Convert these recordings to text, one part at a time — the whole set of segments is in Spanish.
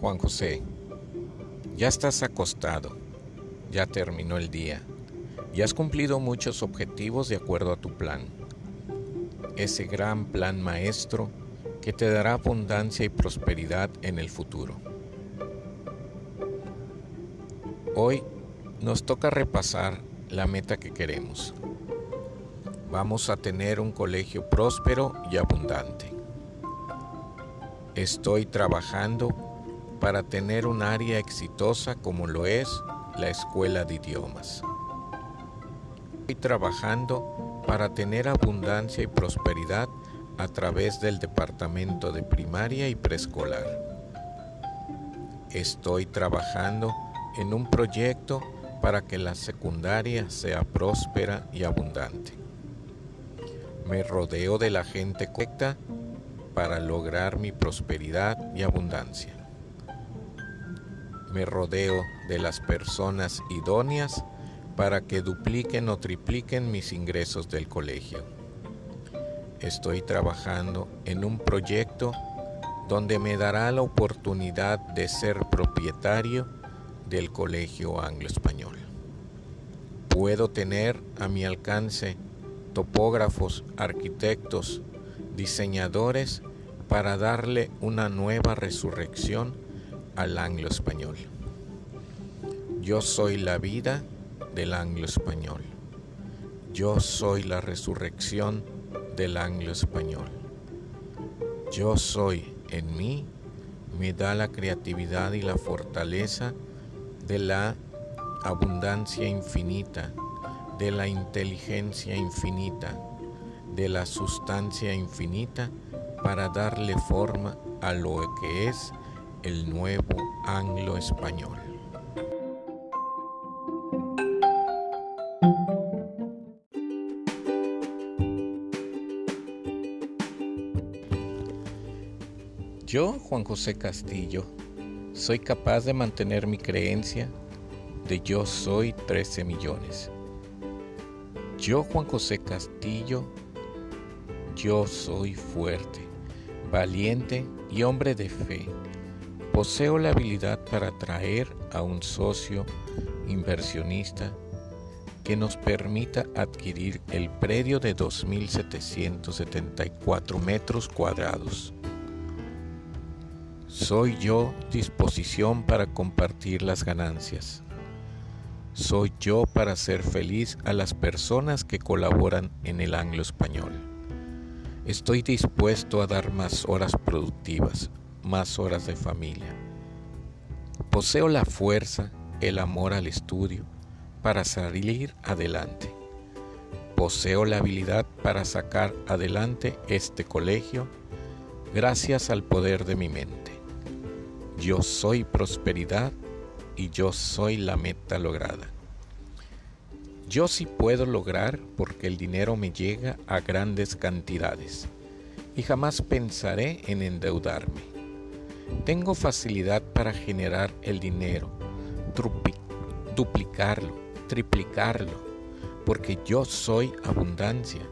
Juan José, ya estás acostado, ya terminó el día, y has cumplido muchos objetivos de acuerdo a tu plan. Ese gran plan maestro que te dará abundancia y prosperidad en el futuro. Hoy nos toca repasar la meta que queremos. Vamos a tener un colegio próspero y abundante. Estoy trabajando para tener un área exitosa como lo es la escuela de idiomas. Estoy trabajando para tener abundancia y prosperidad a través del departamento de primaria y preescolar. Estoy trabajando en un proyecto para que la secundaria sea próspera y abundante. Me rodeo de la gente correcta para lograr mi prosperidad y abundancia. Me rodeo de las personas idóneas para que dupliquen o tripliquen mis ingresos del colegio. Estoy trabajando en un proyecto donde me dará la oportunidad de ser propietario del Colegio Anglo Español. Puedo tener a mi alcance topógrafos, arquitectos, diseñadores para darle una nueva resurrección al anglo español. Yo soy la vida del anglo español. Yo soy la resurrección del anglo español. Yo soy en mí, me da la creatividad y la fortaleza de la abundancia infinita, de la inteligencia infinita, de la sustancia infinita para darle forma a lo que es el nuevo anglo español. Yo, Juan José Castillo, soy capaz de mantener mi creencia de yo soy 13 millones. Yo, Juan José Castillo, yo soy fuerte, valiente y hombre de fe. Poseo la habilidad para atraer a un socio inversionista que nos permita adquirir el predio de 2.774 metros cuadrados. Soy yo disposición para compartir las ganancias. Soy yo para hacer feliz a las personas que colaboran en el anglo español. Estoy dispuesto a dar más horas productivas, más horas de familia. Poseo la fuerza, el amor al estudio para salir adelante. Poseo la habilidad para sacar adelante este colegio gracias al poder de mi mente. Yo soy prosperidad y yo soy la meta lograda. Yo sí puedo lograr porque el dinero me llega a grandes cantidades y jamás pensaré en endeudarme. Tengo facilidad para generar el dinero, duplicarlo, triplicarlo, porque yo soy abundancia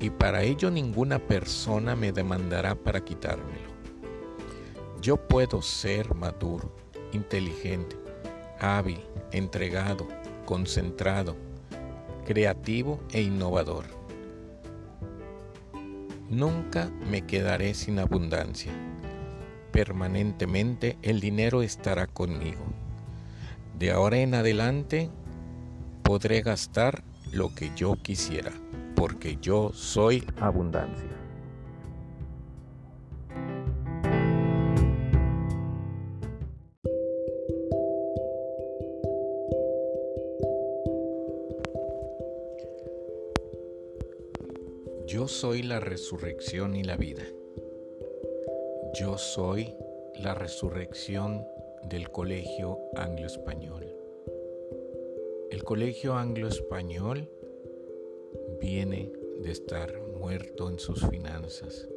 y para ello ninguna persona me demandará para quitármelo. Yo puedo ser maduro, inteligente, hábil, entregado, concentrado, creativo e innovador. Nunca me quedaré sin abundancia. Permanentemente el dinero estará conmigo. De ahora en adelante podré gastar lo que yo quisiera, porque yo soy abundancia. Yo soy la resurrección y la vida. Yo soy la resurrección del Colegio Anglo Español. El Colegio Anglo Español viene de estar muerto en sus finanzas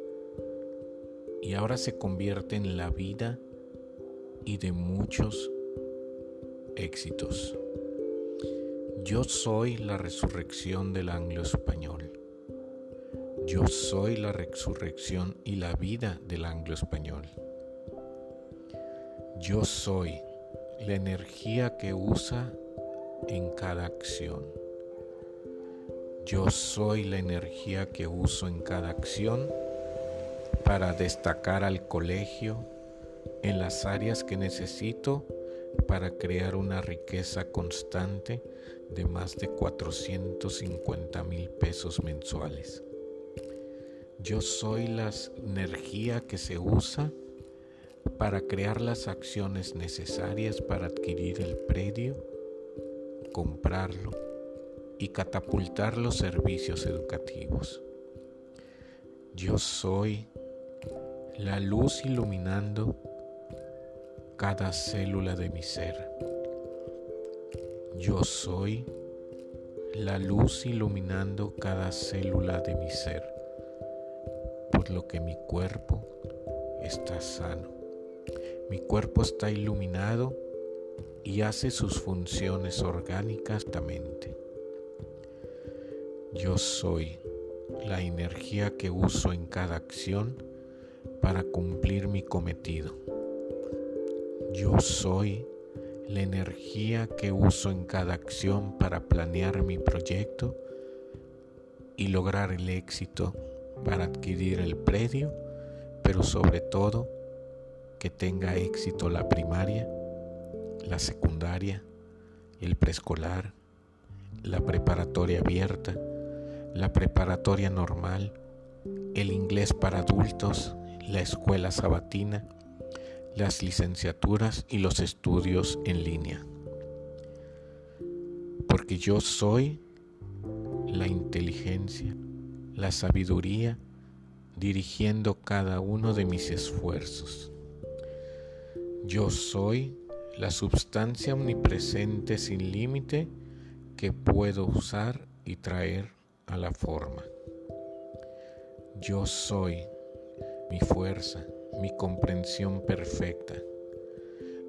y ahora se convierte en la vida y de muchos éxitos. Yo soy la resurrección del anglo español. Yo soy la resurrección y la vida del anglo español. Yo soy la energía que usa en cada acción. Yo soy la energía que uso en cada acción para destacar al colegio en las áreas que necesito para crear una riqueza constante de más de 450 mil pesos mensuales. Yo soy la energía que se usa para crear las acciones necesarias para adquirir el predio, comprarlo y catapultar los servicios educativos. Yo soy la luz iluminando cada célula de mi ser. Yo soy la luz iluminando cada célula de mi ser, lo que mi cuerpo está sano. Mi cuerpo está iluminado y hace sus funciones orgánicas Yo soy la energía que uso en cada acción para cumplir mi cometido. Yo soy la energía que uso en cada acción para planear mi proyecto y lograr el éxito para adquirir el predio, pero sobre todo que tenga éxito la primaria, la secundaria, el preescolar, la preparatoria abierta, la preparatoria normal, el inglés para adultos, la escuela sabatina, las licenciaturas y los estudios en línea. Porque yo soy la inteligencia, la sabiduría, dirigiendo cada uno de mis esfuerzos. Yo soy la substancia omnipresente sin límite que puedo usar y traer a la forma. Yo soy mi fuerza, mi comprensión perfecta.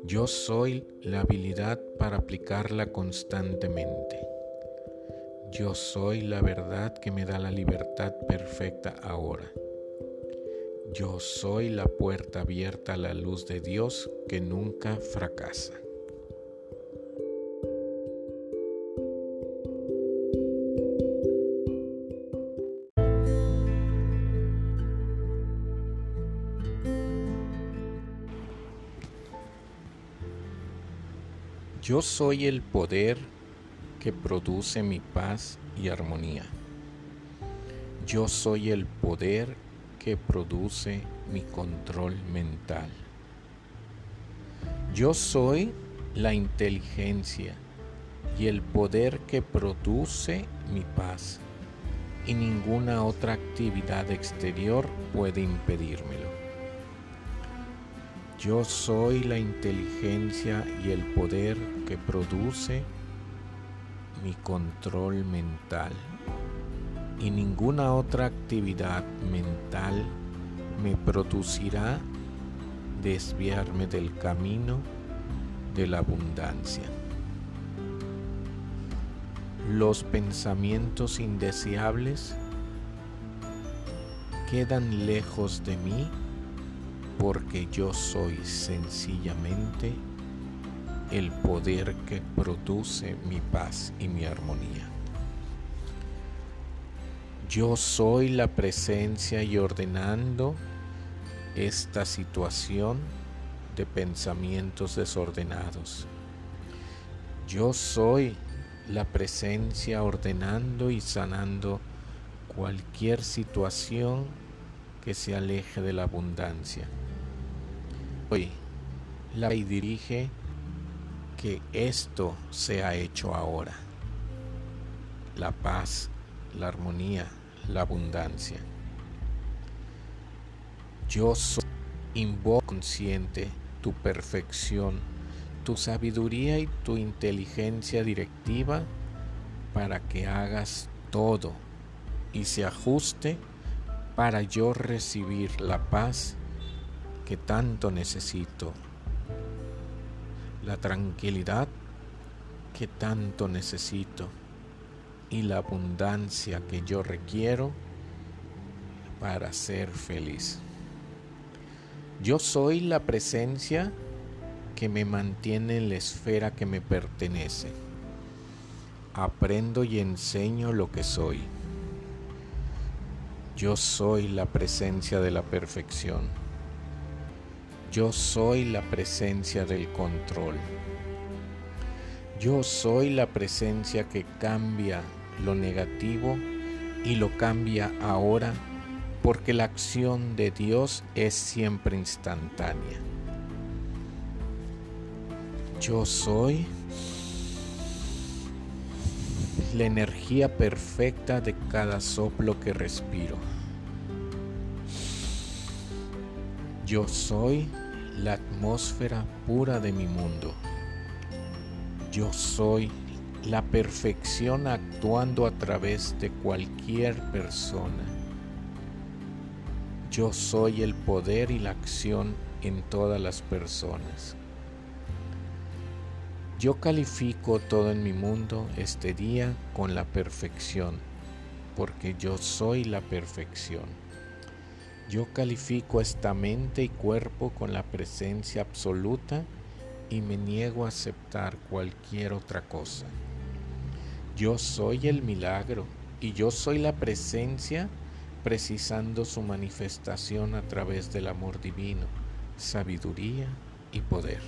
Yo soy la habilidad para aplicarla constantemente. Yo soy la verdad que me da la libertad perfecta ahora. Yo soy la puerta abierta a la luz de Dios que nunca fracasa. Yo soy el poder que produce mi paz y armonía. Yo soy el poder que produce mi control mental. Yo soy la inteligencia y el poder que produce mi paz y ninguna otra actividad exterior puede impedírmelo. Yo soy la inteligencia y el poder que produce mi control mental y ninguna otra actividad mental me producirá desviarme del camino de la abundancia. Los pensamientos indeseables quedan lejos de mí porque yo soy sencillamente el poder que produce mi paz y mi armonía. Yo soy la presencia y ordenando esta situación de pensamientos desordenados. Yo soy la presencia ordenando y sanando cualquier situación que se aleje de la abundancia hoy la y dirige que esto sea hecho ahora. La paz, la armonía, la abundancia. Yo soy invoco consciente tu perfección, tu sabiduría y tu inteligencia directiva para que hagas todo y se ajuste para yo recibir la paz que tanto necesito, la tranquilidad que tanto necesito y la abundancia que yo requiero para ser feliz. Yo soy la presencia que me mantiene en la esfera que me pertenece. Aprendo y enseño lo que soy. Yo soy la presencia de la perfección. Yo soy la presencia del control. Yo soy la presencia que cambia lo negativo y lo cambia ahora porque la acción de Dios es siempre instantánea. Yo soy la energía perfecta de cada soplo que respiro. Yo soy la atmósfera pura de mi mundo. Yo soy la perfección actuando a través de cualquier persona. Yo soy el poder y la acción en todas las personas. Yo califico todo en mi mundo este día con la perfección, porque yo soy la perfección. Yo califico esta mente y cuerpo con la presencia absoluta y me niego a aceptar cualquier otra cosa. Yo soy el milagro y yo soy la presencia precisando su manifestación a través del amor divino, sabiduría y poder.